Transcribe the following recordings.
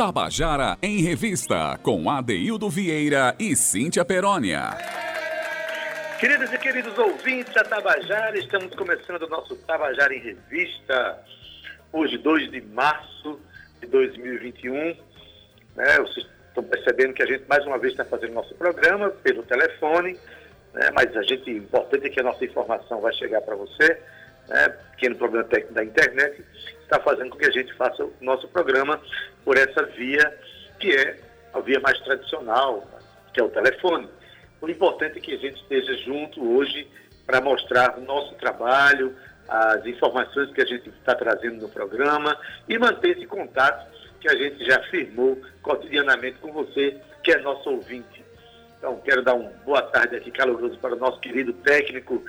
Tabajara em Revista, com Adeildo Vieira e Cíntia Perónia. Queridos e queridos ouvintes da Tabajara, estamos começando o nosso Tabajara em Revista, hoje 2 de março de 2021. Né, vocês estão percebendo que a gente mais uma vez está fazendo nosso programa pelo telefone, né, mas a gente, importante é que a nossa informação vai chegar para você, né, pequeno problema técnico da internet, está fazendo com que a gente faça o nosso programa por essa via que é a via mais tradicional, que é o telefone. O importante é que a gente esteja junto hoje para mostrar o nosso trabalho, as informações que a gente está trazendo no programa e manter esse contato que a gente já firmou cotidianamente com você, que é nosso ouvinte. Então, quero dar uma boa tarde aqui caloroso para o nosso querido técnico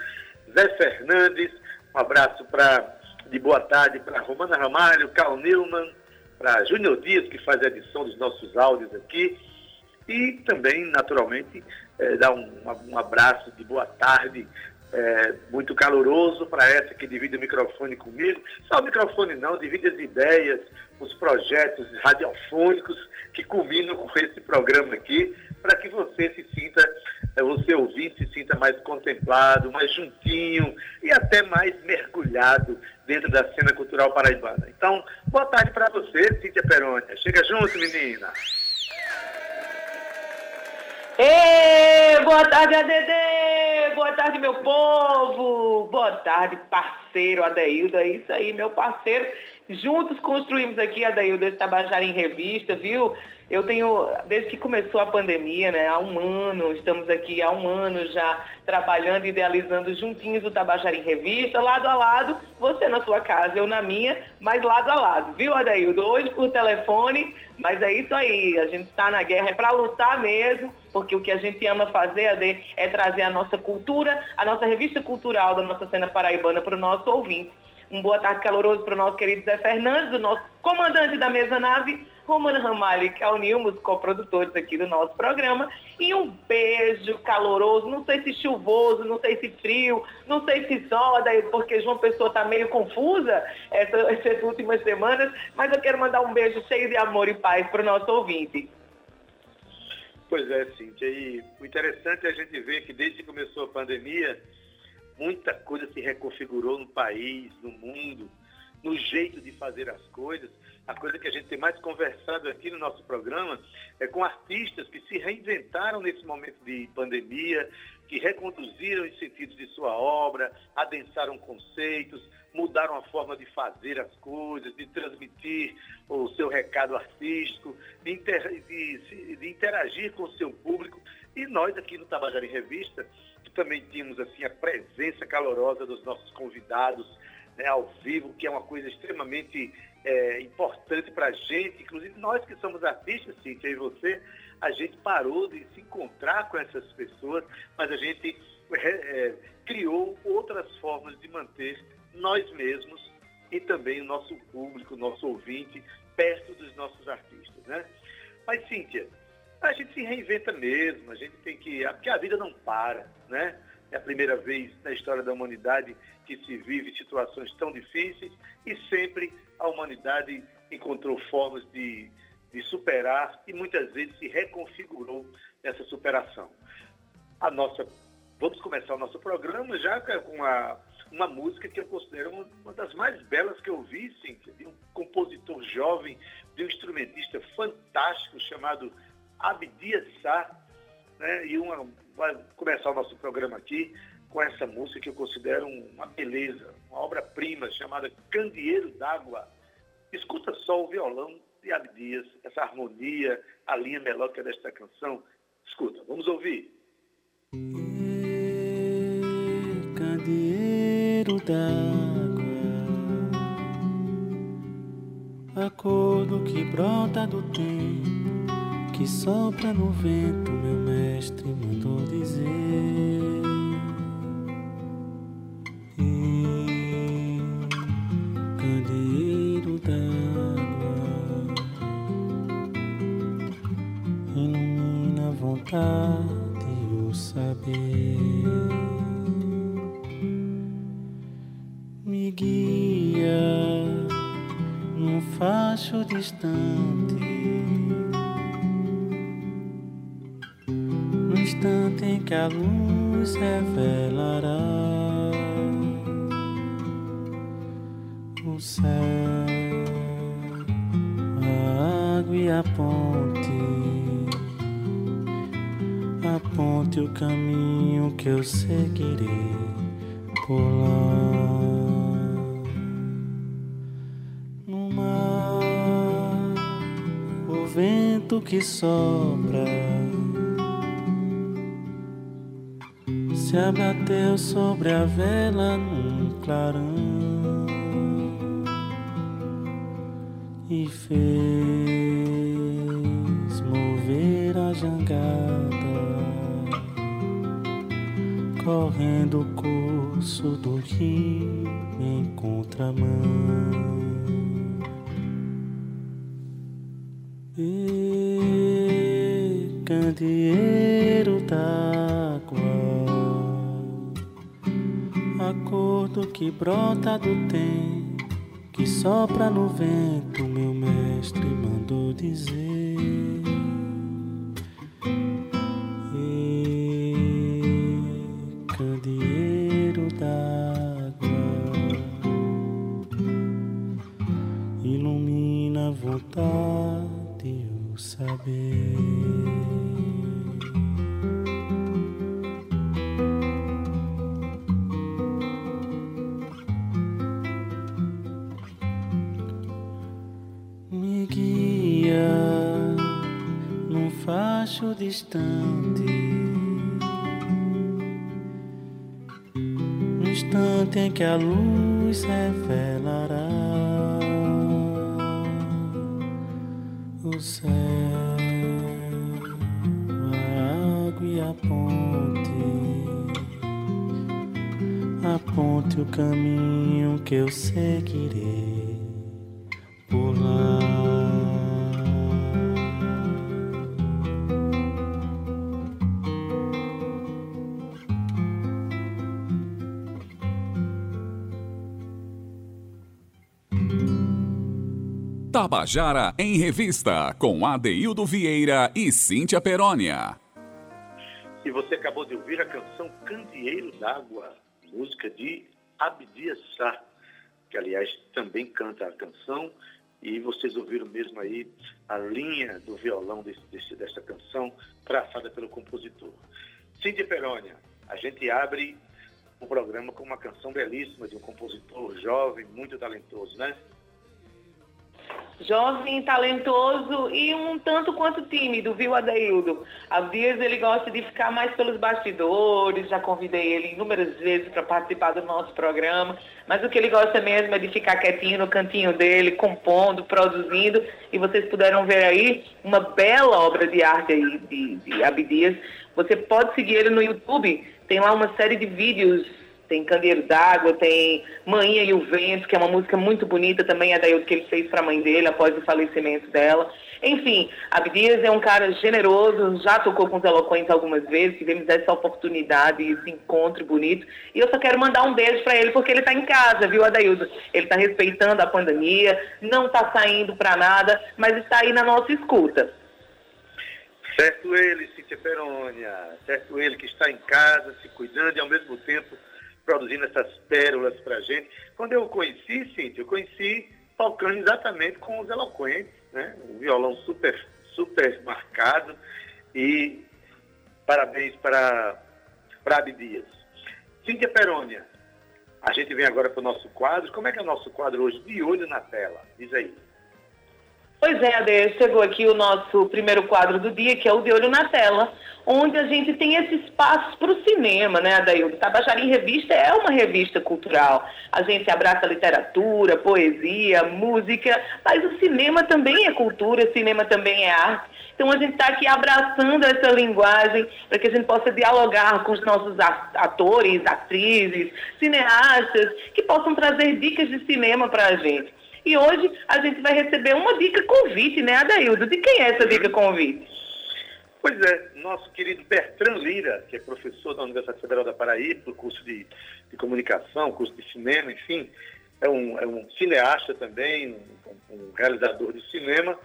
Zé Fernandes. Um abraço para de boa tarde para Romana Ramalho, Carl Newman, para Júnior Dias, que faz a edição dos nossos áudios aqui. E também, naturalmente, é, dar um, um, abraço de boa tarde é, muito caloroso para essa que divide o microfone comigo. Só o microfone não, divide as ideias, os projetos radiofônicos que culminam com esse programa aqui, para que você se sinta, é, você ouvinte, se sinta mais contemplado, mais juntinho e até mais mergulhado dentro da cena cultural paraibana. Então, boa tarde para você, Cíntia Perônia. Chega junto, menina. Ei, boa tarde, ADD! Boa tarde, meu povo! Boa tarde, parceiro Adeildo. É isso aí, meu parceiro. Juntos construímos aqui, Adeildo, esse Tabajara em Revista, viu? Eu tenho, desde que começou a pandemia, né, há um ano, estamos aqui há um ano já trabalhando, idealizando juntinhos o Tabajara em Revista, lado a lado, você na sua casa, eu na minha, mas lado a lado, viu, Adaildo? Hoje por telefone, mas é isso aí, a gente está na guerra, é para lutar mesmo, porque o que a gente ama fazer, Ade, é trazer a nossa cultura, a nossa revista cultural da nossa cena paraibana para o nosso ouvinte. Um boa tarde caloroso para o nosso querido Zé Fernandes, o nosso comandante da mesa nave, Romana Ramalho e Calnil, os coprodutores aqui do nosso programa. E um beijo caloroso, não sei se chuvoso, não sei se frio, não sei se só, porque João Pessoa está meio confusa essa, essas últimas semanas, mas eu quero mandar um beijo cheio de amor e paz para o nosso ouvinte. Pois é, Cíntia. E o interessante é a gente ver que desde que começou a pandemia, muita coisa se reconfigurou no país, no mundo, no jeito de fazer as coisas. A coisa que a gente tem mais conversado aqui no nosso programa é com artistas que se reinventaram nesse momento de pandemia, que reconduziram os sentidos de sua obra, adensaram conceitos, mudaram a forma de fazer as coisas, de transmitir o seu recado artístico, de, inter, de, de interagir com o seu público. E nós aqui no Tabajara em Revista também tínhamos assim a presença calorosa dos nossos convidados né, ao vivo, que é uma coisa extremamente é, importante para a gente, inclusive nós que somos artistas, Cíntia e você, a gente parou de se encontrar com essas pessoas, mas a gente é, é, criou outras formas de manter nós mesmos e também o nosso público, o nosso ouvinte, perto dos nossos artistas. Né? Mas, Cíntia, a gente se reinventa mesmo, a gente tem que. Porque a vida não para, né? É a primeira vez na história da humanidade que se vive situações tão difíceis e sempre a humanidade encontrou formas de, de superar e muitas vezes se reconfigurou nessa superação. A nossa, vamos começar o nosso programa já com uma, uma música que eu considero uma das mais belas que eu vi, sim, de um compositor jovem, de um instrumentista fantástico chamado Abdias Sá, né? E uma, vai começar o nosso programa aqui com essa música que eu considero uma beleza, uma obra-prima chamada Candeeiro d'Água. Escuta só o violão de Abdias, essa harmonia, a linha melódica desta canção. Escuta, vamos ouvir. Candeeiro d'água, a cor do que brota do tempo que sopra no vento, meu mestre mandou dizer. E candeeiro d'água ilumina a vontade e o saber. Me guia num facho distante instante em que a luz revelará o céu, a água e a ponte, a ponte o caminho que eu seguirei por lá. No mar, o vento que sopra se abateu sobre a vela num clarão e fez mover a jangada, correndo o curso do rio em contramão. Que brota do tempo, que sopra no vento, meu mestre mandou dizer. E candeeiro d'água ilumina a vontade e o saber. Distante, no instante em que a luz revelará o céu, a água e a ponte. Aponte o caminho que eu seguirei Tabajara em Revista, com Adeildo Vieira e Cíntia Perónia. E você acabou de ouvir a canção Candeeiro d'Água, música de Abdias Sá, que aliás também canta a canção. E vocês ouviram mesmo aí a linha do violão desse, desse, dessa canção, traçada pelo compositor. Cíntia Perônia, a gente abre o programa com uma canção belíssima de um compositor jovem, muito talentoso, né? Jovem, talentoso e um tanto quanto tímido, viu, Adaildo? Abdias ele gosta de ficar mais pelos bastidores, já convidei ele inúmeras vezes para participar do nosso programa, mas o que ele gosta mesmo é de ficar quietinho no cantinho dele, compondo, produzindo, e vocês puderam ver aí uma bela obra de arte aí de, de Abdias. Você pode seguir ele no YouTube, tem lá uma série de vídeos tem Candeeiro d'Água, tem Manhã e o Vento, que é uma música muito bonita também, é daí que ele fez para a mãe dele após o falecimento dela. Enfim, Abdias é um cara generoso, já tocou com os eloquentes algumas vezes, tivemos essa oportunidade, esse encontro bonito. E eu só quero mandar um beijo para ele, porque ele está em casa, viu, Adaildo? Ele está respeitando a pandemia, não está saindo para nada, mas está aí na nossa escuta. Certo ele, Cíntia Perônia, certo ele que está em casa, se cuidando e ao mesmo tempo produzindo essas pérolas para a gente. Quando eu conheci, Cíntia, eu conheci tocando exatamente com os eloquentes, né? Um violão super, super marcado e parabéns para, para Abdias. Cíntia Perônia, a gente vem agora para o nosso quadro. Como é que é o nosso quadro hoje? De olho na tela. Diz aí. Pois é, Ade, chegou aqui o nosso primeiro quadro do dia, que é o De Olho na Tela, onde a gente tem esse espaço para o cinema, né, Adaildo? Tabajara em Revista é uma revista cultural. A gente abraça literatura, poesia, música, mas o cinema também é cultura, cinema também é arte. Então a gente está aqui abraçando essa linguagem para que a gente possa dialogar com os nossos atores, atrizes, cineastas, que possam trazer dicas de cinema para a gente. E hoje a gente vai receber uma dica convite, né, Adaildo? De quem é essa dica convite? Pois é, nosso querido Bertrand Lira, que é professor da Universidade Federal da Paraíba, do curso de, de comunicação, curso de cinema, enfim, é um, é um cineasta também, um, um realizador de cinema,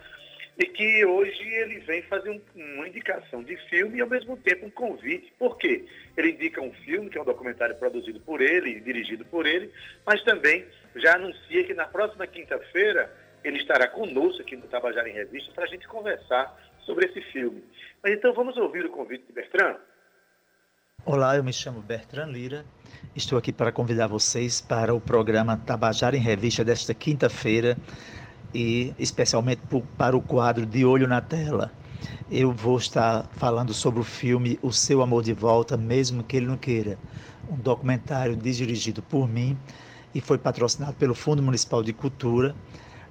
e que hoje ele vem fazer um, uma indicação de filme e ao mesmo tempo um convite. Por quê? Ele indica um filme, que é um documentário produzido por ele dirigido por ele, mas também já anuncia que na próxima quinta-feira ele estará conosco aqui no Tabajara em Revista para a gente conversar sobre esse filme. Mas então vamos ouvir o convite de Bertrand? Olá, eu me chamo Bertrand Lira. Estou aqui para convidar vocês para o programa Tabajara em Revista desta quinta-feira e especialmente para o quadro De Olho na Tela. Eu vou estar falando sobre o filme O Seu Amor de Volta, mesmo que ele não queira, um documentário dirigido por mim e foi patrocinado pelo Fundo Municipal de Cultura.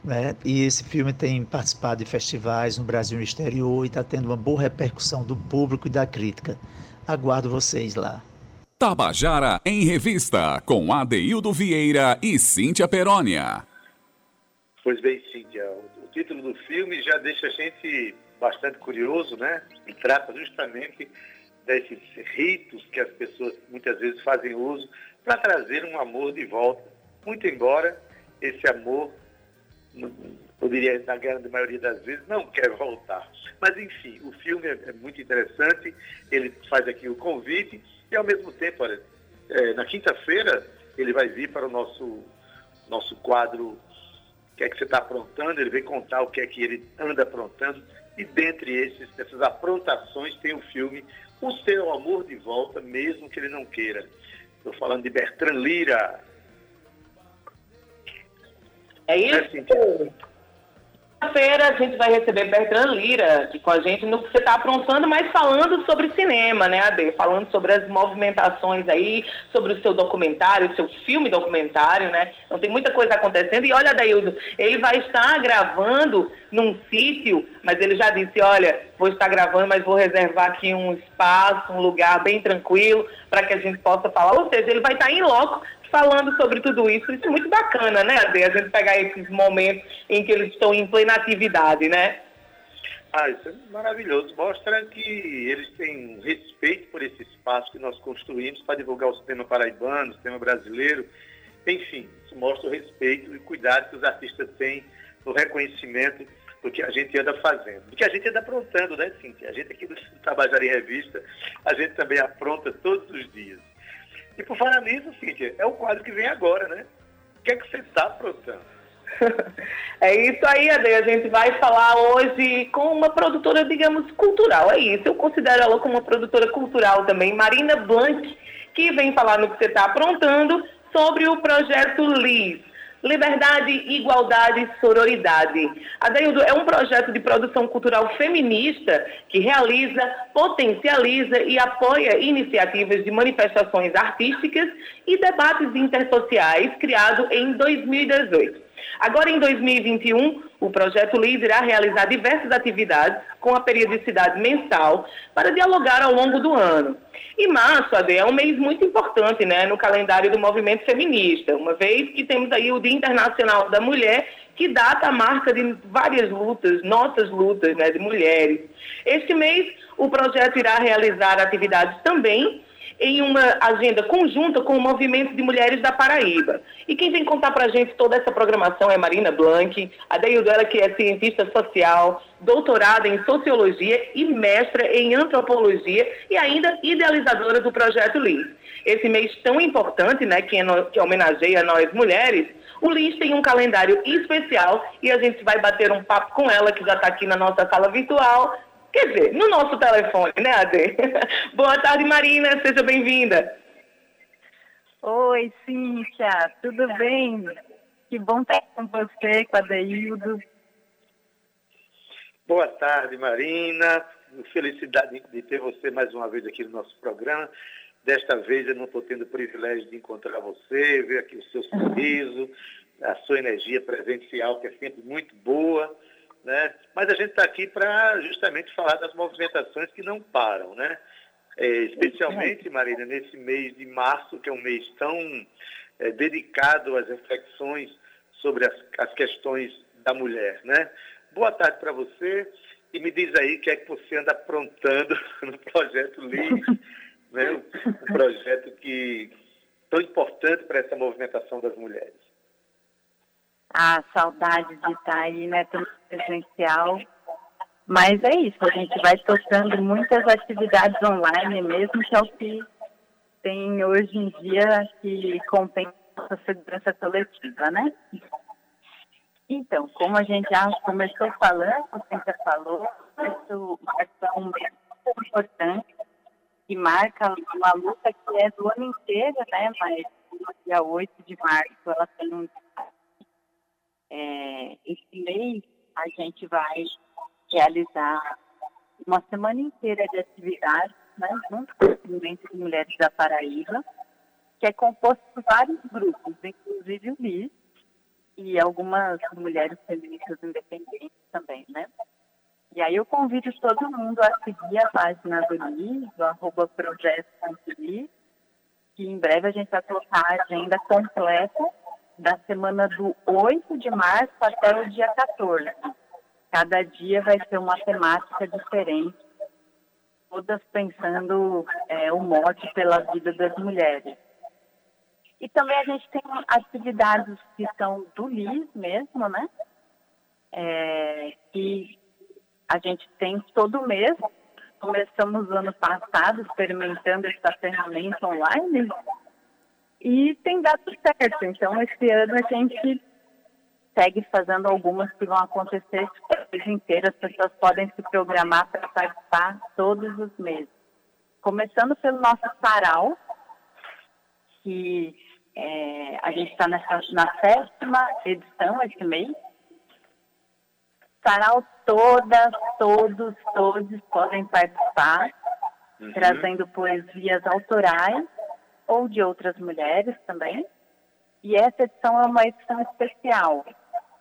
Né? E esse filme tem participado de festivais no Brasil e no exterior e está tendo uma boa repercussão do público e da crítica. Aguardo vocês lá. Tabajara em Revista, com Adeildo Vieira e Cíntia Perónia. Pois bem, Cíntia, o título do filme já deixa a gente bastante curioso, né? E trata justamente desses ritos que as pessoas muitas vezes fazem uso para trazer um amor de volta. Muito embora esse amor, poderia, na grande maioria das vezes, não quer voltar. Mas, enfim, o filme é, é muito interessante, ele faz aqui o convite e, ao mesmo tempo, olha, é, na quinta-feira, ele vai vir para o nosso, nosso quadro o que é que você está aprontando, ele vem contar o que é que ele anda aprontando. E dentre esses, essas aprontações tem o filme O Seu Amor de Volta, mesmo que ele não queira. Estou falando de Bertrand Lira. É isso? É, Quinta-feira a gente vai receber Bertrand Lira aqui com a gente no que você está aprontando, mas falando sobre cinema, né, Ade? Falando sobre as movimentações aí, sobre o seu documentário, o seu filme documentário, né? Então tem muita coisa acontecendo. E olha, Daildo, ele vai estar gravando num sítio, mas ele já disse, olha, vou estar gravando, mas vou reservar aqui um espaço, um lugar bem tranquilo para que a gente possa falar. Ou seja, ele vai estar em loco falando sobre tudo isso. Isso é muito bacana, né, Ade? A gente pegar esses momentos em que eles estão em plena atividade, né? Ah, isso é maravilhoso. Mostra que eles têm respeito por esse espaço que nós construímos para divulgar o cinema paraibano, o cinema brasileiro. Enfim, isso mostra o respeito e o cuidado que os artistas têm no reconhecimento do que a gente anda fazendo. Do que a gente anda aprontando, né, Cintia? A gente aqui do Tabajara em Revista, a gente também apronta todos os dias. E por falar nisso, Cíntia, é o quadro que vem agora, né? O que é que você está aprontando? é isso aí, Ade. A gente vai falar hoje com uma produtora, digamos, cultural. É isso. Eu considero ela como uma produtora cultural também, Marina Blanc, que vem falar no que você está aprontando sobre o projeto LIS. Liberdade, Igualdade Sororidade. Adeildo é um projeto de produção cultural feminista que realiza, potencializa e apoia iniciativas de manifestações artísticas e debates intersociais criado em 2018. Agora, em 2021, o projeto LIS irá realizar diversas atividades com a periodicidade mensal para dialogar ao longo do ano. E março, Ade, é um mês muito importante né, no calendário do movimento feminista, uma vez que temos aí o Dia Internacional da Mulher, que data a marca de várias lutas, nossas lutas né, de mulheres. Este mês, o projeto irá realizar atividades também em uma agenda conjunta com o Movimento de Mulheres da Paraíba. E quem vem contar para a gente toda essa programação é Marina Blanc, a Deildela, que é cientista social, doutorada em Sociologia e mestra em Antropologia e ainda idealizadora do Projeto LIS. Esse mês tão importante, né, que, que homenageia nós mulheres, o LIS tem um calendário especial e a gente vai bater um papo com ela, que já está aqui na nossa sala virtual, Quer dizer, no nosso telefone, né, Ade? Boa tarde, Marina, seja bem-vinda. Oi, Cíntia, tudo bem? Que bom estar com você, com a Deildo. Boa tarde, Marina. Felicidade de ter você mais uma vez aqui no nosso programa. Desta vez eu não estou tendo o privilégio de encontrar você, ver aqui o seu sorriso, a sua energia presencial, que é sempre muito boa. Né? Mas a gente está aqui para justamente falar das movimentações que não param, né? É, especialmente, Marina, nesse mês de março, que é um mês tão é, dedicado às reflexões sobre as, as questões da mulher, né? Boa tarde para você e me diz aí o que é que você anda aprontando no projeto LIS, né? um projeto que tão importante para essa movimentação das mulheres a saudade de estar aí, né, tão presencial. Mas é isso, a gente vai tocando muitas atividades online mesmo, que é o que tem hoje em dia que compensa a segurança coletiva, né? Então, como a gente já começou falando, você já falou, isso é um momento importante que marca uma luta que é do ano inteiro, né? Mas no dia 8 de março ela tem um é, esse mês a gente vai realizar uma semana inteira de atividades, né, junto com o movimento de mulheres da Paraíba, que é composto por vários grupos, inclusive o LIS, e algumas mulheres feministas independentes também, né? E aí eu convido todo mundo a seguir a página do LIS, do arroba que em breve a gente vai colocar a agenda completa da semana do 8 de março até o dia 14. Cada dia vai ser uma temática diferente, todas pensando é, o mote pela vida das mulheres. E também a gente tem atividades que são do LIS mesmo, né? É, que a gente tem todo mês. Começamos ano passado experimentando essa ferramenta online e tem dado certo. Então, esse ano a gente segue fazendo algumas que vão acontecer o mês inteiro. As pessoas podem se programar para participar todos os meses. Começando pelo nosso sarau, que é, a gente está na sétima edição esse mês. Sarau todas, todos, todos podem participar, uhum. trazendo poesias autorais ou de outras mulheres também. E essa edição é uma edição especial,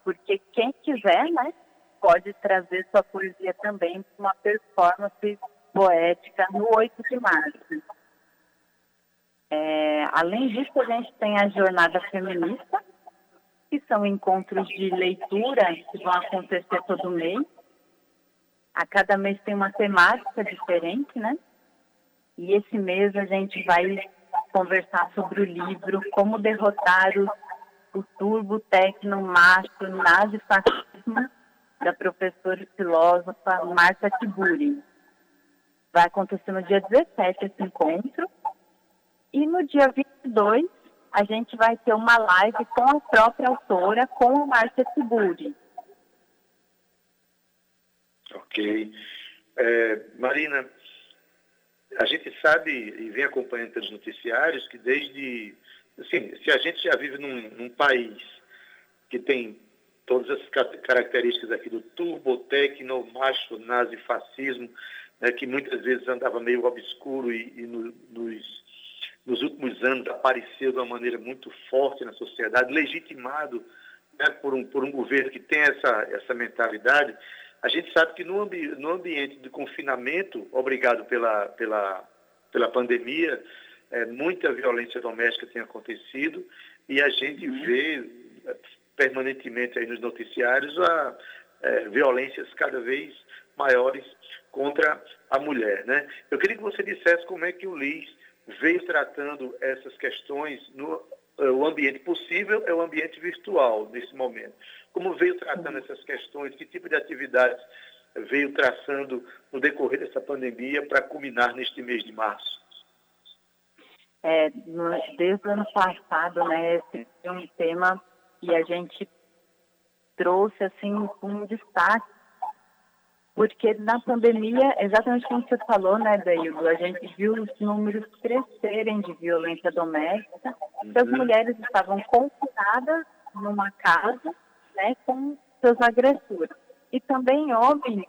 porque quem quiser, né, pode trazer sua poesia também para uma performance poética no 8 de março. É, além disso, a gente tem a Jornada Feminista, que são encontros de leitura que vão acontecer todo mês. A cada mês tem uma temática diferente, né? E esse mês a gente vai conversar sobre o livro Como Derrotar o, o Turbo Tecno Macho Nazifascismo, da professora e filósofa Marta Tiburi. Vai acontecer no dia 17 esse encontro. E no dia 22, a gente vai ter uma live com a própria autora, com a Marta Tiburi. Ok. É, Marina, a gente sabe e vem acompanhando pelos noticiários que desde. Assim, se a gente já vive num, num país que tem todas as características aqui do turbo, tecno, macho, nazi, fascismo, né, que muitas vezes andava meio obscuro e, e no, nos, nos últimos anos apareceu de uma maneira muito forte na sociedade, legitimado né, por, um, por um governo que tem essa, essa mentalidade, a gente sabe que no, ambi no ambiente de confinamento, obrigado pela, pela, pela pandemia, é, muita violência doméstica tem acontecido e a gente uhum. vê é, permanentemente aí nos noticiários a, é, violências cada vez maiores contra a mulher. Né? Eu queria que você dissesse como é que o LIS veio tratando essas questões no é, o ambiente possível é o ambiente virtual nesse momento. Como veio tratando essas questões, que tipo de atividades veio traçando no decorrer dessa pandemia para culminar neste mês de março? É, desde o ano passado, né, esse é um tema que a gente trouxe assim um destaque, porque na pandemia, exatamente como você falou, né, Daildo, a gente viu os números crescerem de violência doméstica, uhum. as mulheres estavam confinadas numa casa né, com seus agressores. E também homens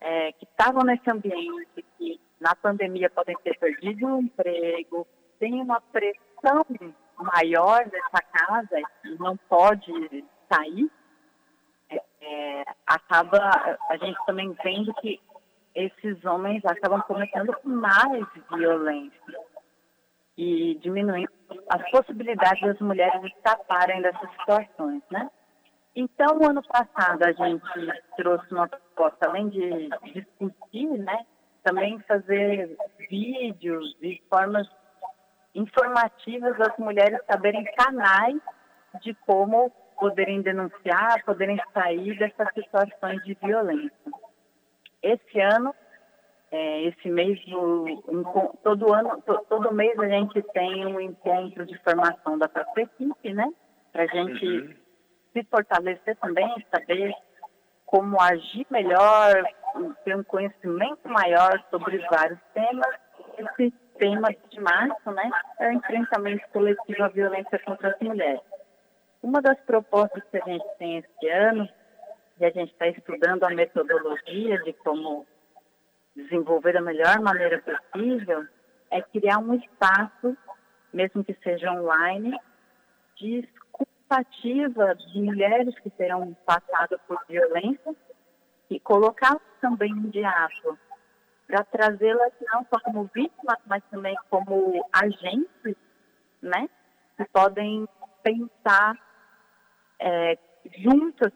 é, que estavam nesse ambiente, que na pandemia podem ter perdido o emprego, tem uma pressão maior dessa casa e não pode sair, é, é, acaba a gente também vendo que esses homens acabam cometendo mais violência e diminuindo as possibilidades das mulheres escaparem dessas situações, né? Então, o ano passado a gente trouxe uma proposta, além de discutir, né, também fazer vídeos e formas informativas das mulheres saberem canais de como poderem denunciar, poderem sair dessas situações de violência. esse ano, é, esse mês, do, todo ano, to, todo mês a gente tem um encontro de formação da própria equipe, né? Para a gente uhum. Se fortalecer também, saber como agir melhor, ter um conhecimento maior sobre vários temas. Esse tema de março, né, é o enfrentamento coletivo à violência contra as mulheres. Uma das propostas que a gente tem esse ano, e a gente está estudando a metodologia de como desenvolver da melhor maneira possível, é criar um espaço, mesmo que seja online, de escutativa de mulheres que terão passado por violência e colocar também em diálogo para trazê-las não só como vítimas, mas também como agentes, né? Que podem pensar é, juntas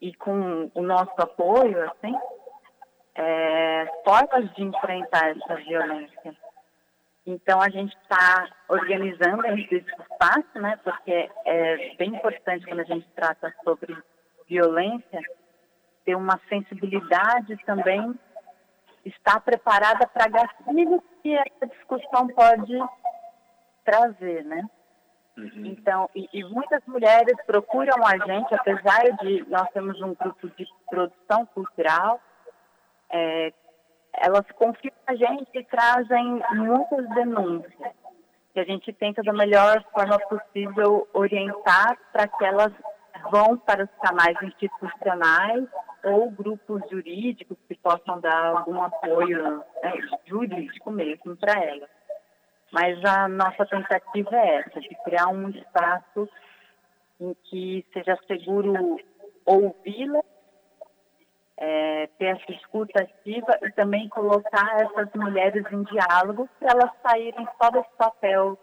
e com o nosso apoio, assim, é, formas de enfrentar essa violência. Então, a gente está organizando esse espaço, né, porque é bem importante quando a gente trata sobre violência, ter uma sensibilidade também, estar preparada para gatilhos que essa discussão pode trazer, né? Uhum. Então, e, e, muitas mulheres procuram a gente, apesar de nós temos um grupo de produção cultural, é, elas confiam na gente e trazem muitas denúncias. Que a gente tenta da melhor forma possível orientar para que elas vão para os canais institucionais ou grupos jurídicos que possam dar algum apoio né, jurídico mesmo para elas. Mas a nossa tentativa é essa, de criar um espaço em que seja seguro ouvi-la, é, ter essa escuta ativa e também colocar essas mulheres em diálogo para elas saírem só desse papel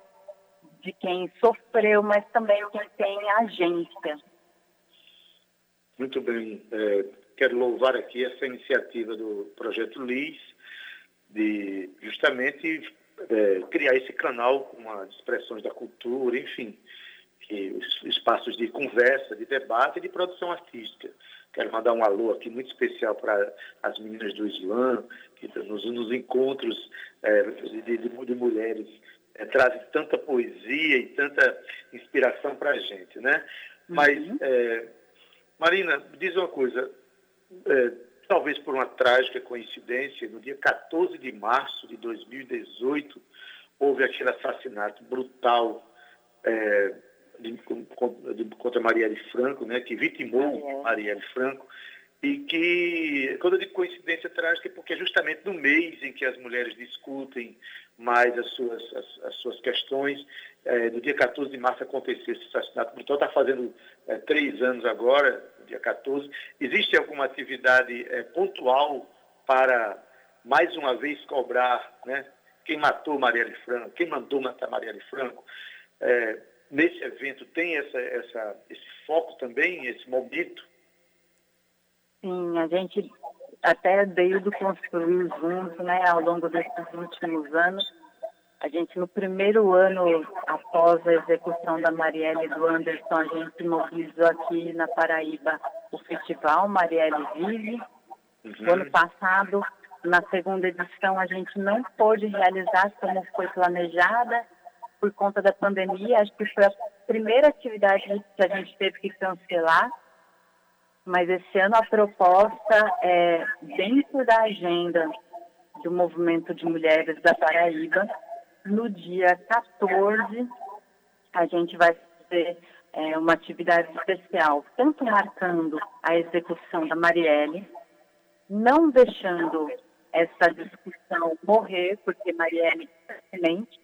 de quem sofreu, mas também quem tem agência. Muito bem. É, quero louvar aqui essa iniciativa do Projeto LIS, de justamente é, criar esse canal com as expressões da cultura, enfim, que os espaços de conversa, de debate e de produção artística. Quero mandar um alô aqui muito especial para as meninas do Islã, que nos, nos encontros é, de, de, mulheres é, trazem tanta poesia e tanta inspiração para a gente, né? Mas, uhum. é, Marina, diz uma coisa, talvez por uma trágica coincidência, no dia 14 de março de 2018, houve aquele assassinato brutal é, de, de, contra Marielle Franco, né, que vitimou Marielle Franco, e que, quando eu digo coincidência trágica, é porque é justamente no mês em que as mulheres discutem mais as suas, as, as suas questões, é, no dia 14 de março aconteceu esse assassinato brutal, está fazendo é, três anos agora, dia 14. Existe alguma atividade é, pontual para, mais uma vez, cobrar né, quem matou Marielle Franco, quem mandou matar Marielle Franco? É, nesse evento tem essa, essa, esse foco também, esse momento? Sim, a gente até desde construir juntos, né, ao longo desses últimos anos, a gente, no primeiro ano após a execução da Marielle e do Anderson, a gente mobilizou aqui na Paraíba o festival Marielle Vive. Uhum. ano passado, na segunda edição, a gente não pôde realizar como foi planejada por conta da pandemia. Acho que foi a primeira atividade que a gente teve que cancelar. Mas esse ano a proposta é dentro da agenda do movimento de mulheres da Paraíba no dia 14, a gente vai fazer é, uma atividade especial, tanto marcando a execução da Marielle, não deixando essa discussão morrer, porque Marielle é excelente.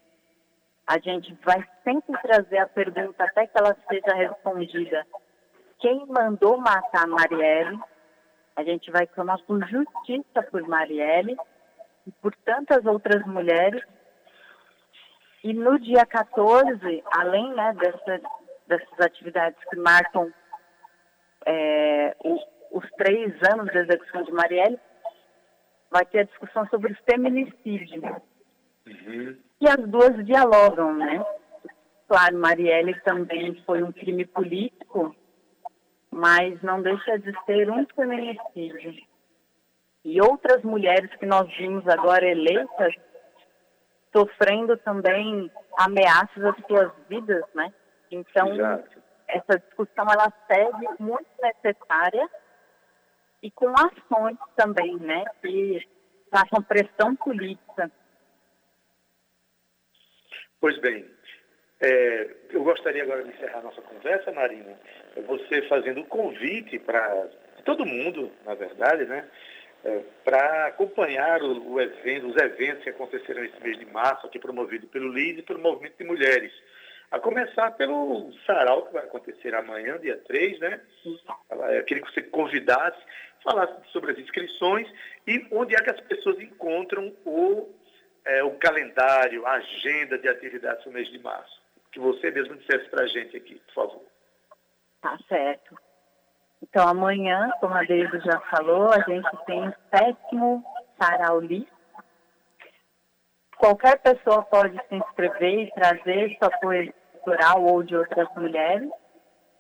A gente vai sempre trazer a pergunta até que ela seja respondida. Quem mandou matar Marielle? A gente vai clamar por justiça por Marielle e por tantas outras mulheres e no dia 14, além né, dessas, atividades que marcam é, os, os três anos da execução de Marielle, vai ter a discussão sobre o feminicídio. Uhum. E as duas dialogam, né? Claro, Marielle também foi um crime político, mas não deixa de ser um feminicídio. e outras mulheres que nós vimos agora eleitas sofrendo também ameaças às suas vidas, né? Então, Exato. essa discussão ela segue muito necessária e com ações também, né? Que façam pressão política. Pois bem, é, eu gostaria agora de encerrar nossa conversa, Marina, você fazendo um convite para todo mundo, na verdade, né? É, para acompanhar o, o, evento, os eventos que acontecerão nesse mês de março, aqui promovido pelo LIS e pelo Movimento de Mulheres. A começar pelo sarau, que vai acontecer amanhã, dia 3, né? Eu queria que você convidasse, falasse sobre as inscrições e onde é que as pessoas encontram o, é, o calendário, a agenda de atividades no mês de março. Que você mesmo dissesse para a gente aqui, por favor. Tá certo. Então, amanhã, como a Deise já falou, a gente tem o sétimo Sarauli. Qualquer pessoa pode se inscrever e trazer sua poesia cultural ou de outras mulheres.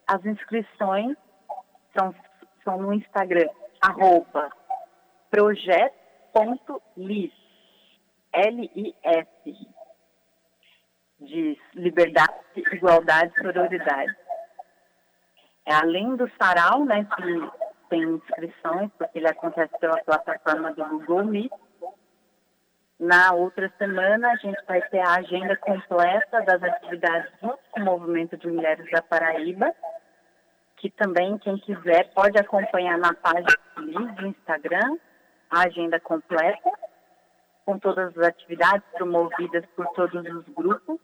As inscrições são, são no Instagram, arroba projeto.lis, L-I-S, de liberdade, igualdade e sororidade. É, além do sarau, né, que tem inscrições, porque ele acontece pela plataforma do Google Meet, na outra semana, a gente vai ter a agenda completa das atividades do Movimento de Mulheres da Paraíba, que também, quem quiser, pode acompanhar na página do Instagram, a agenda completa, com todas as atividades promovidas por todos os grupos.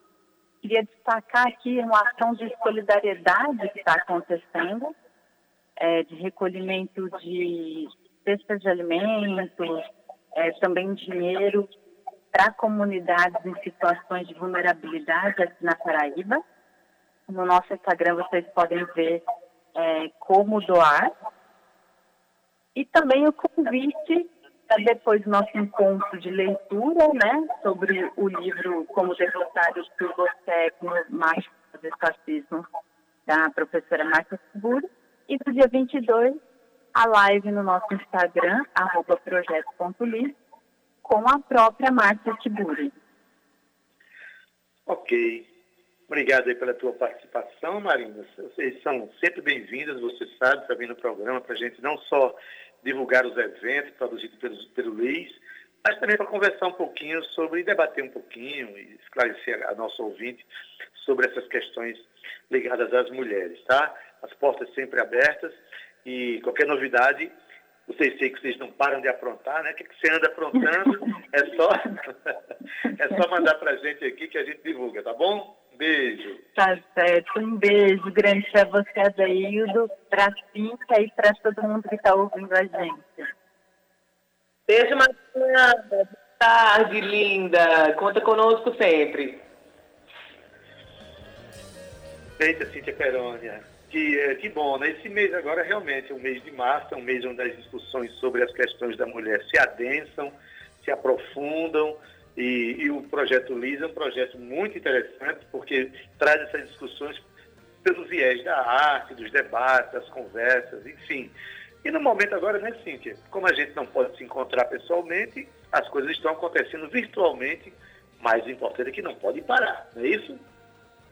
Queria destacar aqui uma ação de solidariedade que está acontecendo, é, de recolhimento de cestas de alimentos, é, também dinheiro para comunidades em situações de vulnerabilidade aqui na Paraíba. No nosso Instagram vocês podem ver é, como doar. E também o convite depois do nosso encontro de leitura, né, sobre o livro Como Derrotar o Turbocegno Mágico do Fascismo, da professora Marta Seguro. E no dia 22, a live no nosso Instagram, arroba projeto.lis, com a própria Márcia Tiburi. Ok. Obrigado aí pela tua participação, Marina. Vocês são sempre bem-vindas, você sabe, para vir no programa, para a gente não só divulgar os eventos produzidos pelo, pelo Luiz, mas também para conversar um pouquinho sobre, debater um pouquinho e esclarecer a nosso ouvinte sobre essas questões ligadas às mulheres, tá? As portas sempre abertas e qualquer novidade vocês sei que vocês não param de aprontar, né? O que, que você anda aprontando? É só, é só mandar para a gente aqui que a gente divulga, tá bom? Beijo. Tá certo. Um beijo grande para você, Adaildo, para a Cíntia e para todo mundo que está ouvindo a gente. Beijo, Marina. Boa tarde, linda. Conta conosco sempre. Eita, Cíntia Perônia. Que, é, que bom, né? Esse mês agora realmente é um mês de março, é um mês onde as discussões sobre as questões da mulher se adensam, se aprofundam, e, e o projeto LIS é um projeto muito interessante, porque traz essas discussões pelos viés da arte, dos debates, das conversas, enfim. E no momento agora, né, Cíntia? Como a gente não pode se encontrar pessoalmente, as coisas estão acontecendo virtualmente, mas o importante é que não pode parar, não é isso?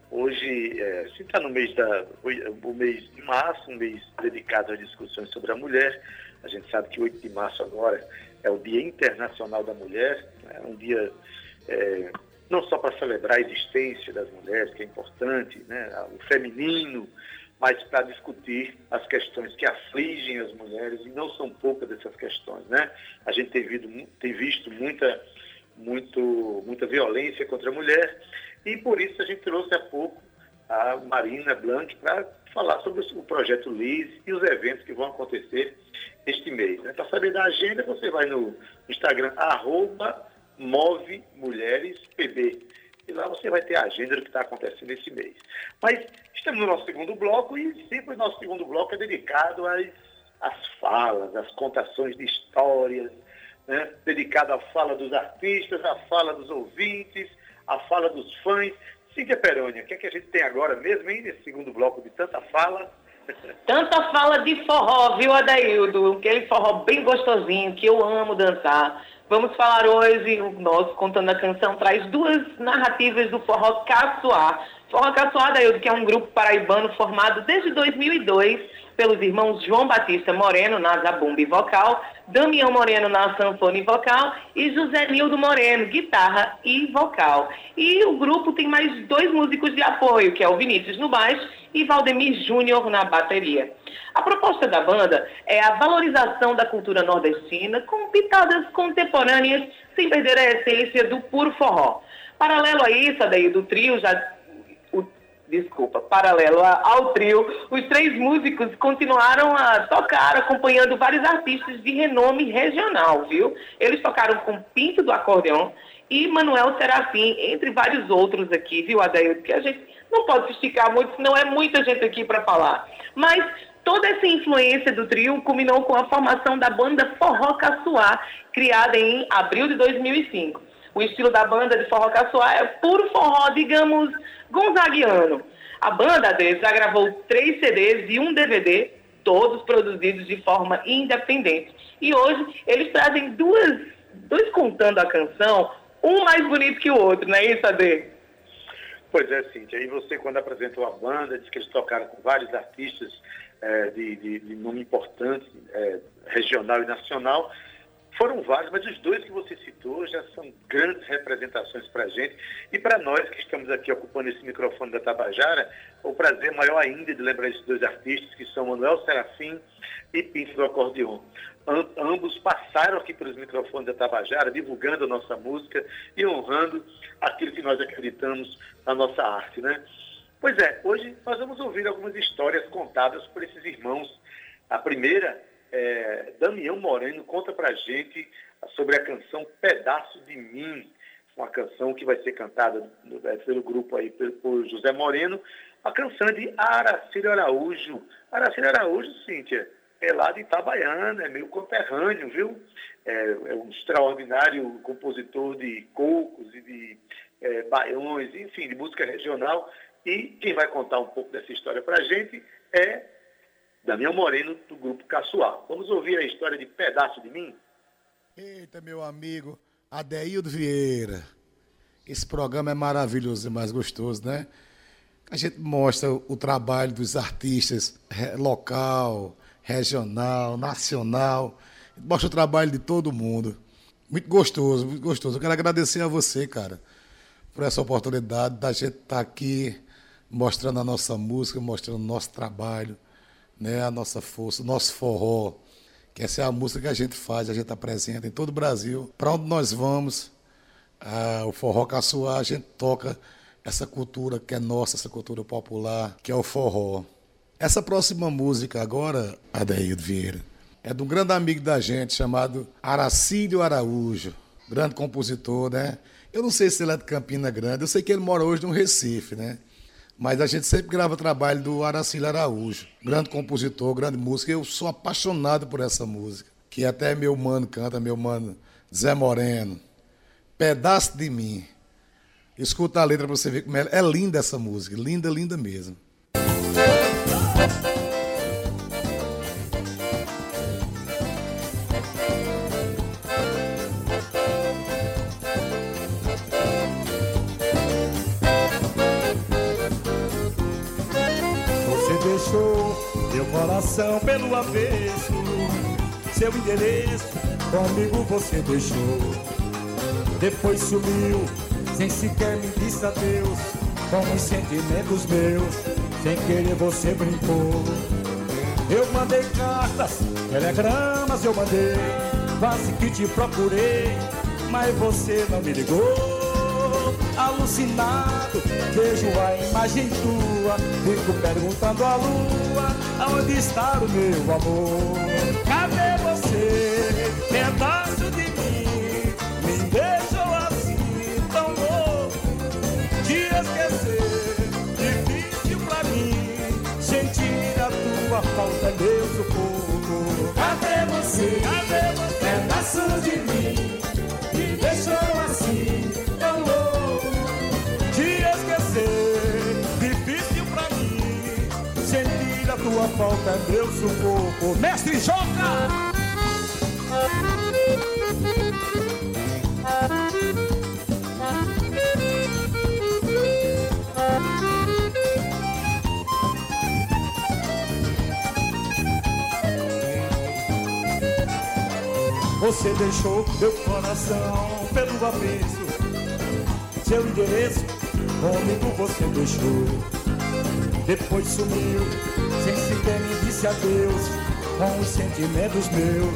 Hoje, é, se está no mês da, o mês de março, um mês dedicado às discussões sobre a mulher, a gente sabe que 8 de março agora é o Dia Internacional da Mulher, é um dia é, não só para celebrar a existência das mulheres, que é importante, né, o feminino, mas para discutir as questões que afligem as mulheres, e não são poucas dessas questões. Né? A gente tem, visto, tem visto muita, muito, muita violência contra a mulher, e por isso a gente trouxe há pouco a Marina Blanc para falar sobre o projeto LIS e os eventos que vão acontecer este mês. Né? Para saber da agenda, você vai no Instagram, arroba Move Mulheres PB. E lá você vai ter a agenda do que está acontecendo esse mês. Mas estamos no nosso segundo bloco e sempre o nosso segundo bloco é dedicado às, às falas, às contações de histórias, né? dedicado à fala dos artistas, à fala dos ouvintes, a fala dos fãs. Cíntia Perônia, o que, é que a gente tem agora mesmo, hein, nesse segundo bloco de tanta fala? Tanta fala de forró, viu, Adaildo? Aquele forró bem gostosinho que eu amo dançar. Vamos falar hoje, o nosso Contando a Canção traz duas narrativas do forró Caçoar. Forró Caçoar, Adaildo, que é um grupo paraibano formado desde 2002 pelos irmãos João Batista Moreno na zabumba e vocal, Damião Moreno na sanfona e vocal e José Nildo Moreno, guitarra e vocal. E o grupo tem mais dois músicos de apoio, que é o Vinícius no baixo e Valdemir Júnior na bateria. A proposta da banda é a valorização da cultura nordestina com pitadas contemporâneas, sem perder a essência do puro forró. Paralelo a isso, daí do trio já desculpa, paralelo ao trio, os três músicos continuaram a tocar, acompanhando vários artistas de renome regional, viu? Eles tocaram com Pinto do Acordeão e Manuel Serafim, entre vários outros aqui, viu, Adaildo? Que a gente não pode esticar muito, senão é muita gente aqui para falar. Mas toda essa influência do trio culminou com a formação da banda Forró Caçoar, criada em abril de 2005. O estilo da banda de forró caçoar é puro forró, digamos, gonzaguiano. A banda deles já gravou três CDs e um DVD, todos produzidos de forma independente. E hoje eles trazem duas, dois contando a canção, um mais bonito que o outro, não é isso, Ade? Pois é, Cíntia. E você, quando apresentou a banda, disse que eles tocaram com vários artistas é, de, de, de, nome importante, é, regional e nacional. Foram vários, mas os dois que você citou já são grandes representações para a gente. E para nós que estamos aqui ocupando esse microfone da Tabajara, o prazer maior ainda de lembrar esses dois artistas, que são Manuel Serafim e Pinto do Acordeon. ambos passaram aqui pelos microfones da Tabajara, divulgando a nossa música e honrando aquilo que nós acreditamos na nossa arte, né? Pois é, hoje nós vamos ouvir algumas histórias contadas por esses irmãos. A primeira é, Damião Moreno conta pra gente sobre a canção Pedaço de Mim, uma canção que vai ser cantada é, pelo grupo aí, por José Moreno, a canção de Aracílio Araújo. Aracílio Araújo, Cíntia, é lá de Itabaiana, é meio conterrâneo, viu? É, é um extraordinário compositor de cocos e de é, baiões, enfim, de música regional. E quem vai contar um pouco dessa história para a gente é Daniel Moreno, do Grupo Caçoar. Vamos ouvir a história de Pedaço de Mim? Eita, meu amigo Adeildo Vieira. Esse programa é maravilhoso e mais gostoso, né? A gente mostra o trabalho dos artistas local, regional, nacional. Mostra o trabalho de todo mundo. Muito gostoso, muito gostoso. Eu quero agradecer a você, cara, por essa oportunidade da gente estar tá aqui mostrando a nossa música, mostrando o nosso trabalho né, a nossa força, o nosso forró, que essa é a música que a gente faz, a gente apresenta em todo o Brasil. Para onde nós vamos, o forró caçoar, a gente toca essa cultura que é nossa, essa cultura popular, que é o forró. Essa próxima música agora, Adaildo Vieira, é de um grande amigo da gente chamado Aracílio Araújo, grande compositor, né? Eu não sei se ele é de Campina Grande, eu sei que ele mora hoje no Recife, né? Mas a gente sempre grava trabalho do Aracílio Araújo, grande compositor, grande músico. Eu sou apaixonado por essa música, que até meu mano canta, meu mano Zé Moreno. Pedaço de mim. Escuta a letra para você ver como é, é linda essa música, linda, linda mesmo. Coração pelo avesso. Seu endereço comigo você deixou. Depois sumiu, sem sequer me disse adeus. Com os sentimentos meus, sem querer você brincou. Eu mandei cartas, telegramas eu mandei. Quase que te procurei, mas você não me ligou alucinado Vejo a imagem tua Fico perguntando à lua Aonde está o meu amor Cadê você? Pedaço de mim Me deixou assim tão louco Te esquecer Difícil pra mim Sentir a tua falta é meu sufoco Cadê você? Cadê você? Pedaço de mim tua falta é meu sufoco. Mestre Joca! Você deixou meu coração pelo avesso. Seu endereço comigo você deixou. Depois sumiu, sem sequer me disse adeus. Com os sentimentos meus,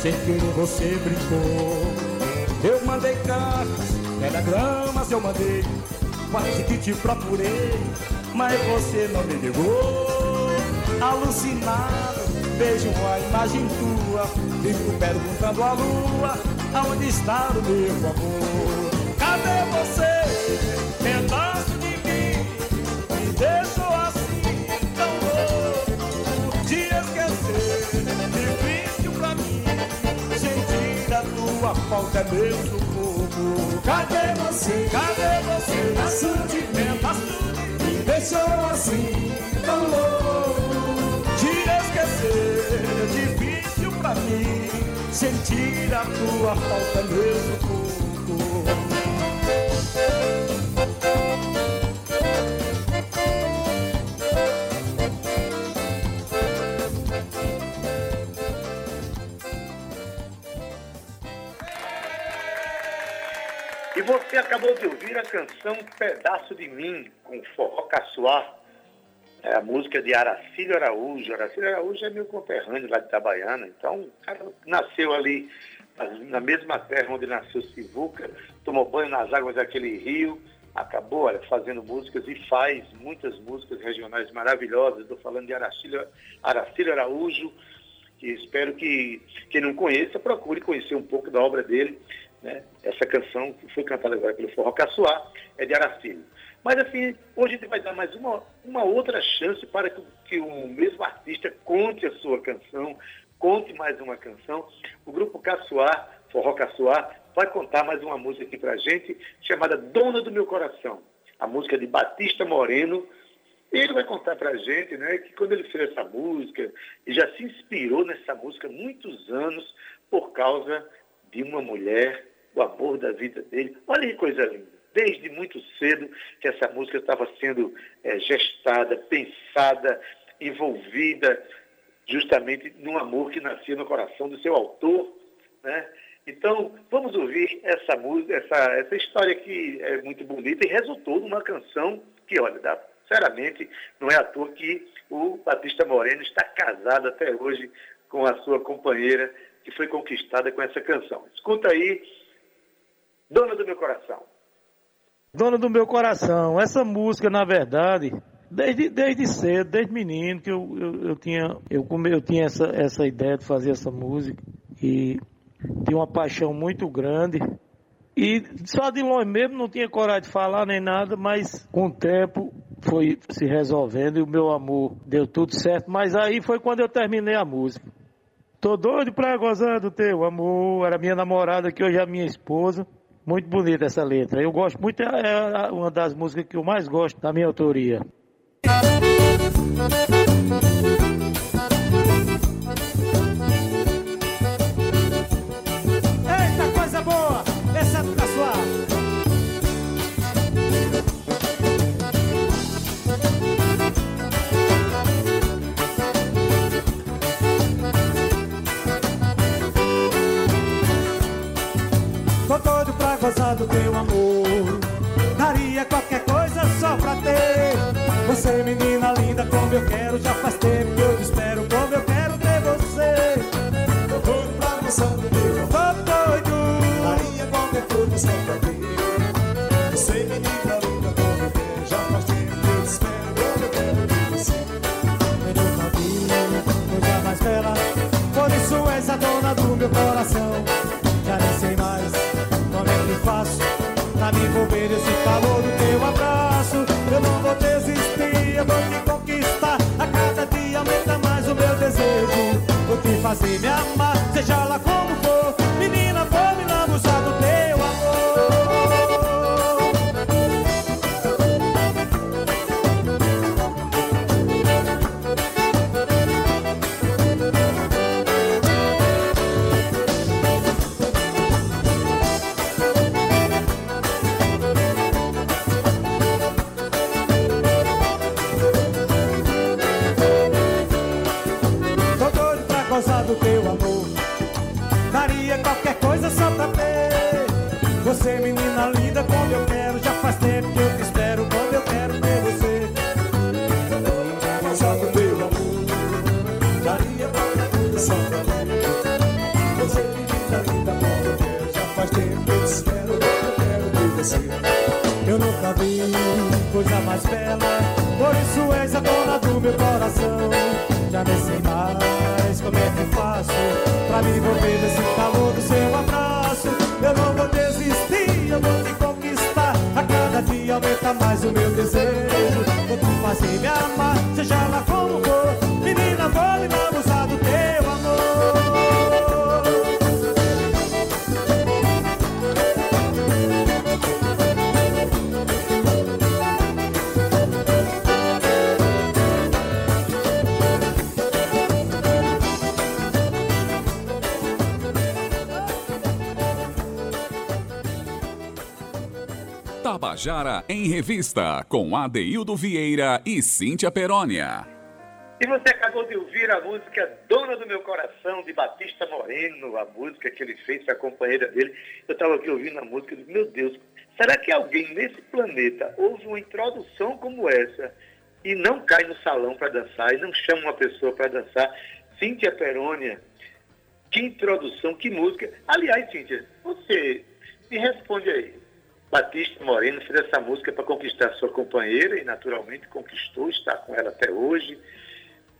sem querer você brincou. Eu mandei cartas, telegramas eu mandei. Quase que te procurei, mas você não me ligou. Alucinado vejo a imagem tua, fico perguntando à lua, aonde está o meu amor? Cadê você, sentir a tua falta é meu sufoco. Cadê você, cadê você, pedaço pedaço de mim, me deixou assim tão louco esquecer é difícil pra mim sentir a tua falta mesmo pouco. Você acabou de ouvir a canção Pedaço de Mim, com Forró Caçoar, é a música de Aracílio Araújo. Aracílio Araújo é meu conterrâneo lá de Itabaiana, então o cara nasceu ali na mesma terra onde nasceu Sivuca, tomou banho nas águas daquele rio, acabou olha, fazendo músicas e faz muitas músicas regionais maravilhosas. Estou falando de Aracílio, Aracílio Araújo, que espero que quem não conheça procure conhecer um pouco da obra dele. Né? Essa canção que foi cantada agora pelo Forró Caçoar é de Aracílio. Mas, assim, hoje a gente vai dar mais uma, uma outra chance para que, que o mesmo artista conte a sua canção, conte mais uma canção. O grupo Caçoar, Forró Caçoar, vai contar mais uma música aqui a gente, chamada Dona do Meu Coração. A música de Batista Moreno. Ele vai contar para a gente né, que quando ele fez essa música, ele já se inspirou nessa música há muitos anos por causa de uma mulher, o amor da vida dele. Olha que coisa linda desde muito cedo que essa música estava sendo é, gestada, pensada, envolvida justamente num amor que nascia no coração do seu autor, né? Então, vamos ouvir essa música, essa, essa história que é muito bonita e resultou numa canção que, olha, dá, sinceramente, não é à toa que o Batista Moreno está casado até hoje com a sua companheira, que foi conquistada com essa canção. Escuta aí, Dona do Meu Coração. Dona do meu coração, essa música, na verdade, desde, desde cedo, desde menino, que eu, eu, eu tinha, eu, eu tinha essa, essa ideia de fazer essa música e tinha uma paixão muito grande. E só de longe mesmo não tinha coragem de falar nem nada, mas com o tempo foi se resolvendo e o meu amor deu tudo certo. Mas aí foi quando eu terminei a música. Tô doido pra gozar do teu amor. Era minha namorada, que hoje é minha esposa. Muito bonita essa letra. Eu gosto muito, é uma das músicas que eu mais gosto da minha autoria. Como eu quero, já faz tempo que eu te espero, como eu quero ter você. Tô doido pra gozar do amor. Tô doido. Daria qualquer coisa pra ter. Você, menina linda, como eu quero, já faz tempo que eu te espero, como eu quero ter você. Pra vida, coisa mais bela. Por isso és a dona do meu coração. Fazer me amar, seja lá coisa mais bela. Por isso és a dona do meu coração. Já nem sei mais como é que faço pra me envolver nesse calor do seu abraço. Eu não vou desistir, eu vou te conquistar. A cada dia aumenta mais o meu desejo. Vou te fazer me amar, seja lá como for. Tabajara em Revista, com Adeildo Vieira e Cíntia Perónia. E você acabou de ouvir a música Dona do Meu Coração, de Batista Moreno, a música que ele fez para a companheira dele. Eu estava aqui ouvindo a música e disse, meu Deus, será que alguém nesse planeta ouve uma introdução como essa e não cai no salão para dançar e não chama uma pessoa para dançar? Cíntia Perônia, que introdução, que música. Aliás, Cíntia, você me responde aí. Batista Moreno fez essa música para conquistar sua companheira e naturalmente conquistou, está com ela até hoje.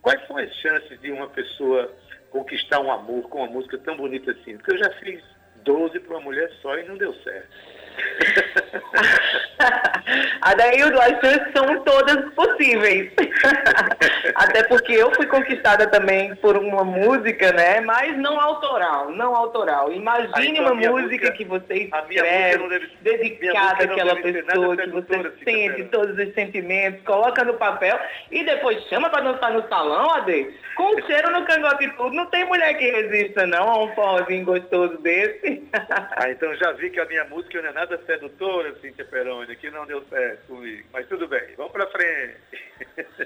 Quais são as chances de uma pessoa conquistar um amor com uma música tão bonita assim? Porque eu já fiz 12 para uma mulher só e não deu certo. Adaildo, as chances são todas possíveis. Até porque eu fui conquistada também por uma música, né? Mas não autoral, não autoral. Imagine Ah, então uma a música, música- que você a escreve, deve- dedicada àquela pessoa, que você sente todos os sentimentos, coloca no papel e depois chama para dançar no salão, Ade. Com cheiro no cangote e tudo. Não tem mulher que resista, não, a um forrozinho gostoso desse. Ah, então já vi que a minha música não é nada sedutora, Cíntia Peroni, que não deu certo comigo. Mas tudo bem, vamos pra frente.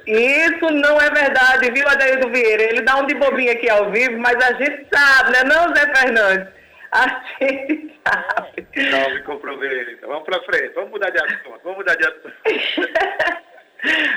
Isso não é verdade, viu, Adaildo Vieira? Ele dá um de bobinho aqui ao vivo, mas a gente sabe, né não, Zé Fernandes? A gente sabe. Não me comprometa. Vamos pra frente, vamos mudar de assunto, vamos mudar de assunto.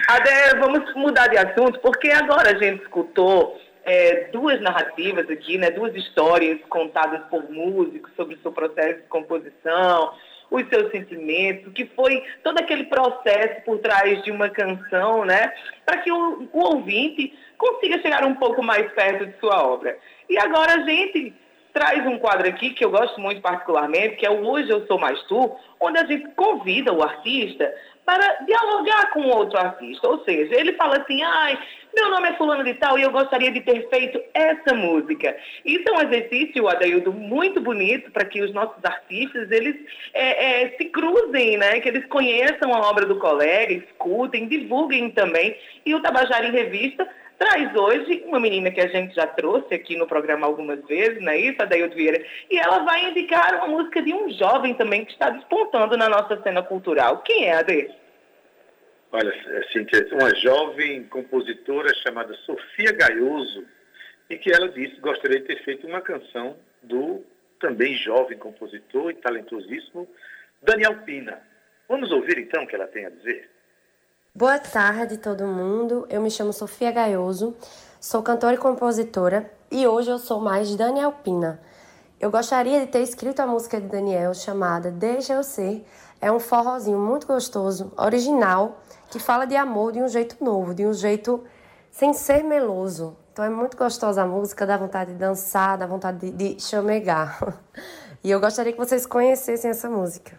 Ade, vamos mudar de assunto, porque agora a gente escutou é, duas narrativas aqui, né, duas histórias contadas por músicos sobre o seu processo de composição, os seus sentimentos, que foi todo aquele processo por trás de uma canção, né, para que o, o ouvinte consiga chegar um pouco mais perto de sua obra. E agora a gente traz um quadro aqui que eu gosto muito particularmente, que é o Hoje Eu Sou Mais Tu, onde a gente convida o artista para dialogar com outro artista. Ou seja, ele fala assim, ai, meu nome é fulano de tal e eu gostaria de ter feito essa música. Isso é um exercício, Adaildo, muito bonito para que os nossos artistas, eles é, é, se cruzem, né? Que eles conheçam a obra do colega, escutem, divulguem também. E o Tabajara em Revista traz hoje uma menina que a gente já trouxe aqui no programa algumas vezes, não é isso, Adaildo Vieira? E ela vai indicar uma música de um jovem também que está despontando na nossa cena cultural. Quem é, Ade? Olha, Cíntia, uma jovem compositora chamada Sofia Gaioso, e que ela disse gostaria de ter feito uma canção do também jovem compositor e talentosíssimo Daniel Pina. Vamos ouvir então o que ela tem a dizer? Boa tarde, todo mundo. Eu me chamo Sofia Gaioso, sou cantora e compositora e hoje eu sou mais Daniel Pina. Eu gostaria de ter escrito a música de Daniel chamada Deixa Eu Ser. É um forrozinho muito gostoso, original, que fala de amor de um jeito novo, de um jeito sem ser meloso. Então é muito gostosa a música, dá vontade de dançar, dá vontade de, de chamegar. E eu gostaria que vocês conhecessem essa música.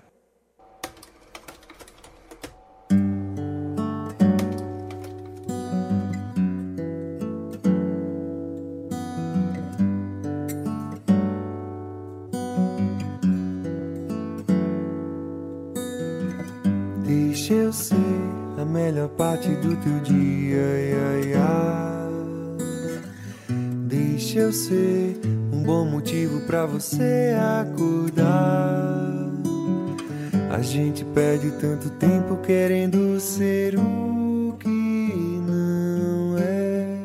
Deixa eu ser a melhor parte do teu dia, ia. Deixa eu ser um bom motivo pra você acordar. A gente perde tanto tempo querendo ser o que não é.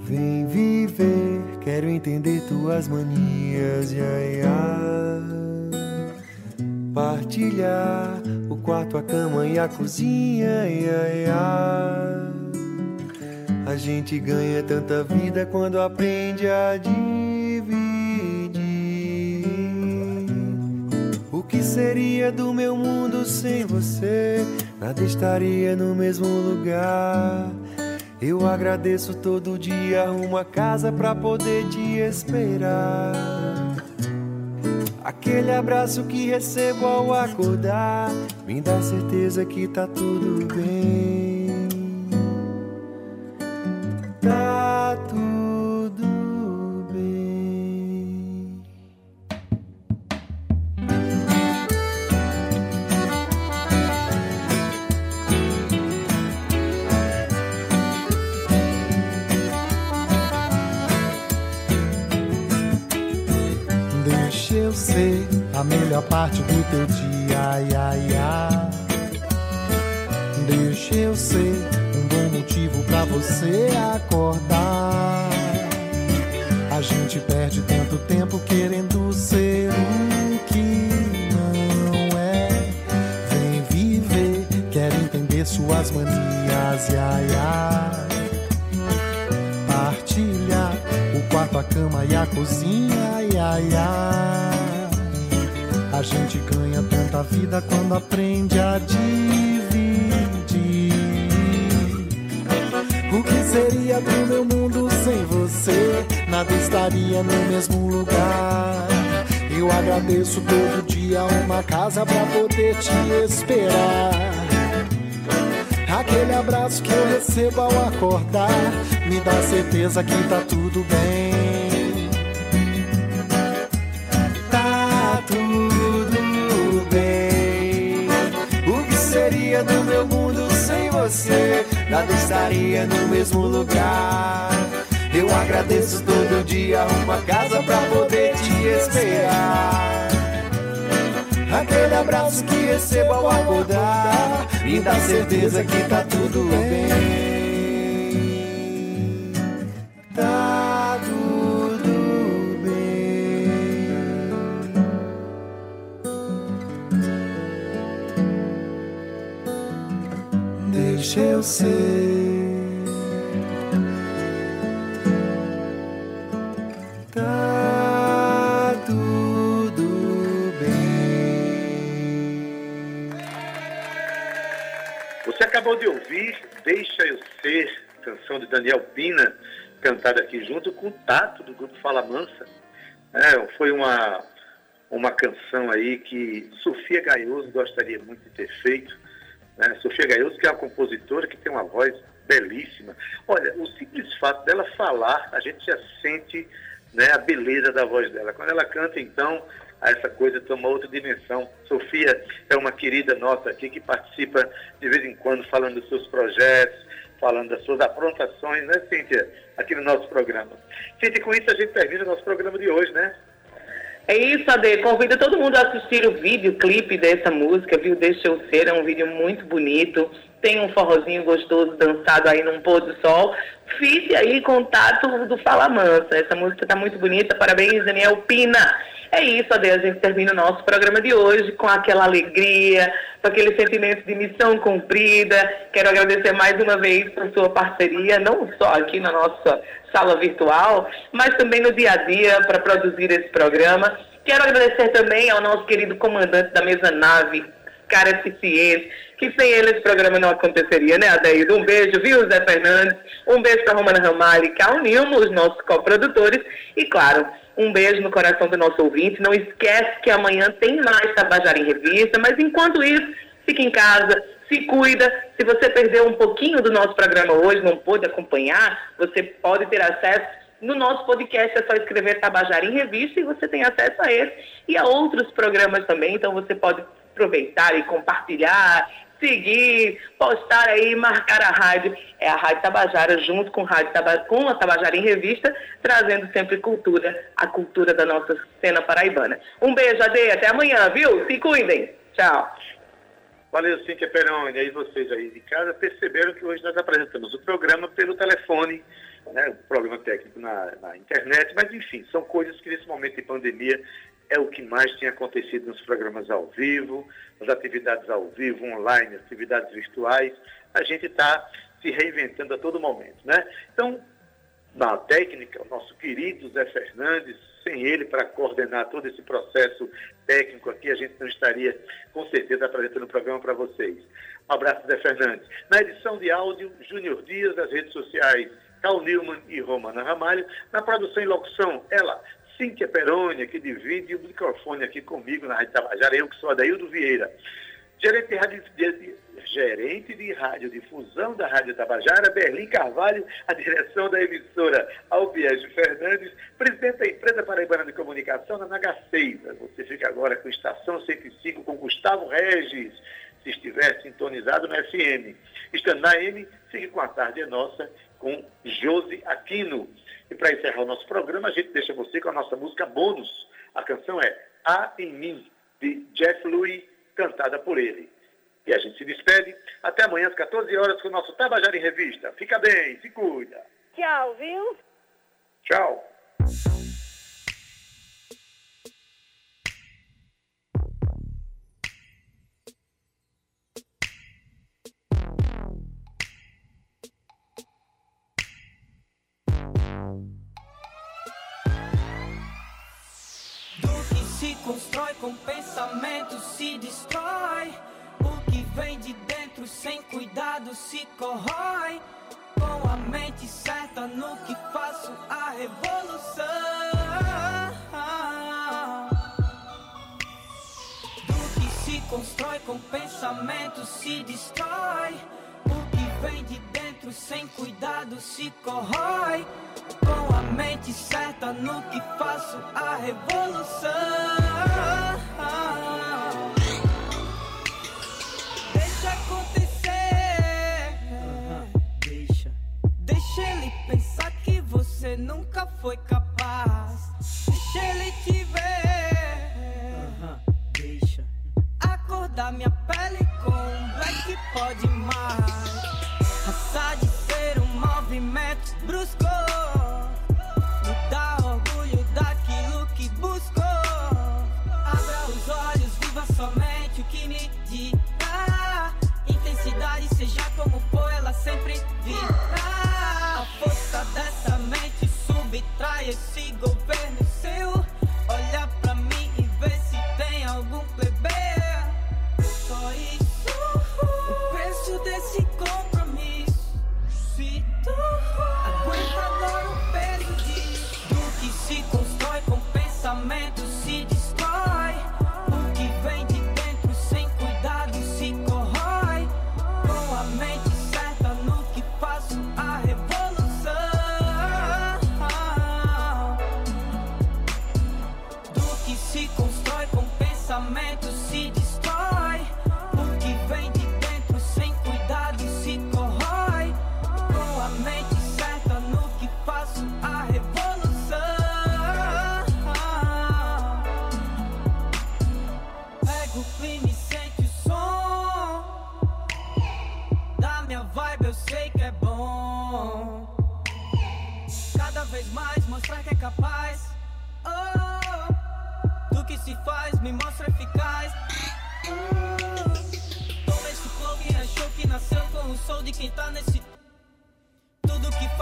Vem viver, quero entender tuas manias, ia, ia. Partilhar o quarto, a cama e a cozinha, ia, ia. A gente ganha tanta vida quando aprende a dividir. O que seria do meu mundo sem você? Nada estaria no mesmo lugar. Eu agradeço todo dia, arrumo a casa pra poder te esperar. Aquele abraço que recebo ao acordar me dá certeza que tá tudo bem. Parte do teu dia, ai, ai, ai. Deixa eu ser um bom motivo pra você acordar. A gente perde tanto tempo querendo ser o que não é. Vem viver, quer entender suas manias, ai, ai. Partilhar o quarto, a cama e a cozinha, ai, ai, ai. A gente ganha tanta vida quando aprende a dividir. O que seria do meu mundo sem você? Nada estaria no mesmo lugar. Eu agradeço todo dia uma casa pra poder te esperar. Aquele abraço que eu recebo ao acordar me dá certeza que tá tudo bem. Você? Nada estaria no mesmo lugar. Eu agradeço todo dia uma casa pra poder te esperar. Aquele abraço que recebo ao acordar me dá certeza que tá tudo bem. Ser. Tá tudo bem. Você acabou de ouvir Deixa Eu Ser, canção de Daniel Pina, cantada aqui junto com o Tato, do grupo Fala Mansa. É, foi uma, uma canção aí que Sofia Gaioso gostaria muito de ter feito. Né? Sofia Gaioso, que é uma compositora que tem uma voz belíssima. Olha, o simples fato dela falar, a gente já sente né, a beleza da voz dela. Quando ela canta, então, essa coisa toma outra dimensão. Sofia é uma querida nossa aqui que participa de vez em quando falando dos seus projetos, falando das suas aprontações, né, Cíntia? Aqui no nosso programa. Cíntia, com isso a gente termina o nosso programa de hoje, né? É isso, Ade. Convido todo mundo a assistir o vídeo, clipe dessa música, viu? Deixa eu ser, é um vídeo muito bonito. Tem um forrozinho gostoso dançado aí num pôr do sol. Fique aí contato do Fala Mansa. Essa música tá muito bonita. Parabéns, Daniel Pina. É isso, Ade. A gente termina o nosso programa de hoje com aquela alegria, com aquele sentimento de missão cumprida. Quero agradecer mais uma vez por sua parceria, não só aqui na nossa sala virtual, mas também no dia a dia para produzir esse programa. Quero agradecer também ao nosso querido comandante da mesa nave, cara eficiente, que sem ele esse programa não aconteceria, né, Adeildo? Um beijo, viu, Zé Fernandes? Um beijo para Romana Ramalho, que unimos os nossos coprodutores. E, claro, um beijo no coração do nosso ouvinte. Não esquece que amanhã tem mais Tabajara em Revista, mas enquanto isso, fique em casa, se cuida. Se você perdeu um pouquinho do nosso programa hoje, não pôde acompanhar, você pode ter acesso no nosso podcast. É só escrever Tabajara em Revista e você tem acesso a esse e a outros programas também. Então você pode aproveitar e compartilhar, seguir, postar aí, marcar a rádio. É a Rádio Tabajara, junto com, rádio com a Tabajara em Revista, trazendo sempre cultura, a cultura da nossa cena paraibana. Um beijo, Ade, até amanhã, viu? Se cuidem. Tchau. Valeu, Cíntia Peroni. E aí vocês aí de casa perceberam que hoje nós apresentamos o programa pelo telefone né, problema técnico na, na internet, mas enfim, são coisas que nesse momento de pandemia é o que mais tem acontecido nos programas ao vivo, nas atividades ao vivo, online, atividades virtuais. A gente está se reinventando a todo momento, né? Então, na técnica, o nosso querido Zé Fernandes, sem ele para coordenar todo esse processo técnico aqui, a gente não estaria, com certeza, apresentando o programa para vocês. Um abraço, Zé Fernandes. Na edição de áudio, Júnior Dias, das redes sociais, Cal Newman e Romana Ramalho. Na produção e locução, ela, Cíntia Perônia, que divide o microfone aqui comigo na Rádio Tabajara, eu que sou Adaildo Vieira. Gerente de, rádio, de, gerente de radiodifusão da Rádio Tabajara, Berlim Carvalho, a direção da emissora Albiege Fernandes, presidente da empresa Paraibana de Comunicação, na NH6. Você fica agora com Estação 105 com Gustavo Regis, se estiver sintonizado no FM. Estando na M, fique com a tarde é nossa com Josi Aquino. E para encerrar o nosso programa, a gente deixa você com a nossa música bônus. A canção é A em Mim, de Jeff Louis, cantada por ele. E a gente se despede. Até amanhã às 14 horas com o nosso Tabajara em Revista. Fica bem, se cuida. Tchau, viu? Tchau. Com pensamento se destrói. O que vem de dentro sem cuidado se corrói. Com a mente certa no que faço a revolução. Do que se constrói com pensamento se destrói. O que vem de dentro sem cuidado se corrói. Com a mente certa no que faço a revolução. Deixa acontecer. deixa. Deixa ele pensar que você nunca foi capaz. Deixa ele te ver. deixa. Acordar minha pele com um black pode mais.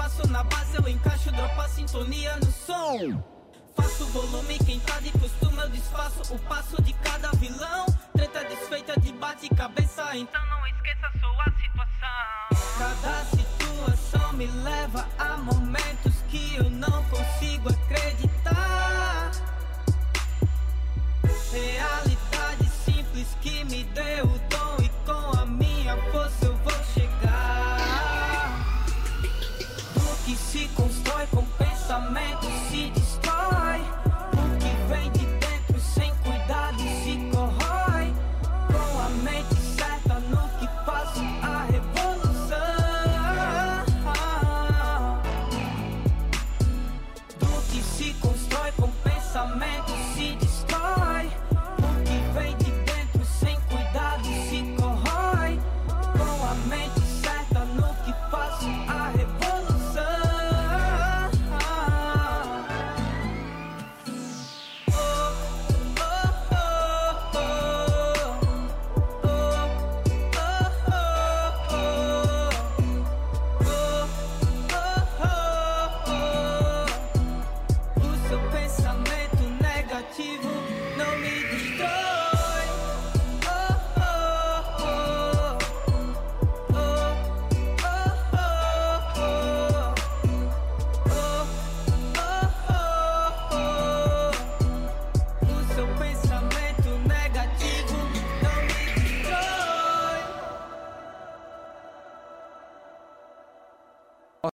Faço na base eu encaixo, dropa sintonia no som. Faço volume, quem tá de costume eu desfaço o passo de cada vilão. Treta desfeita de bate cabeça, então não esqueça sua situação. Cada situação me leva a momentos que eu não consigo acreditar. Realidade